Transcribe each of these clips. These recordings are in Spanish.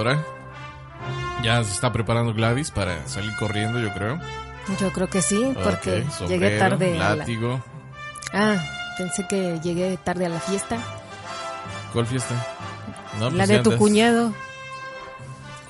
Ahora? Ya se está preparando Gladys para salir corriendo, yo creo. Yo creo que sí, porque llegué tarde. la-. Ah, pensé que llegué tarde a la fiesta. ¿Cuál fiesta? No, la pues de tu cuñado.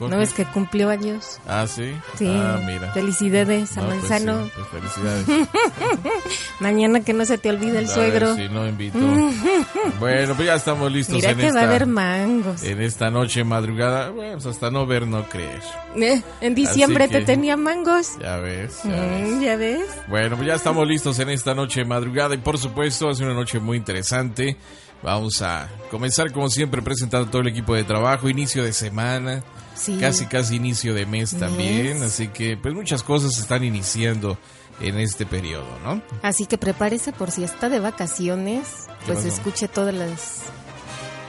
¿Cuál ¿No fiesta? que cumplió años? Ah, sí. Sí. Ah, mira. Felicidades a No, pues Manzano. sí, pues felicidades. Mañana que no se te olvide el A suegro. si no invito. bueno, pues ya estamos listos Mira en que esta, va a haber mangos. en esta noche madrugada. Bueno, pues hasta no ver, no creer. Eh, en diciembre que- te tenía mangos. Ya ves, ya ves. Mm, ¿Ya ves? Bueno, pues ya estamos listos en esta noche madrugada y por supuesto es una noche muy interesante. Vamos a comenzar como siempre presentando todo el equipo de trabajo, inicio de semana, Sí. casi casi inicio de mes también, así que pues muchas cosas están iniciando en este periodo, ¿no? Así que prepárese por si está de vacaciones, ¿Qué pues pasó? escuche todas las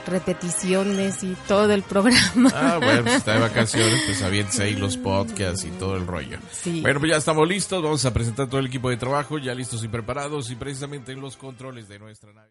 repeticiones y todo el programa. Ah, bueno, pues está de vacaciones, pues aviéntese ahí los podcasts y todo el rollo. Sí. Bueno, pues ya estamos listos, vamos a presentar todo el equipo de trabajo, ya listos y preparados y precisamente en los controles de nuestra nave.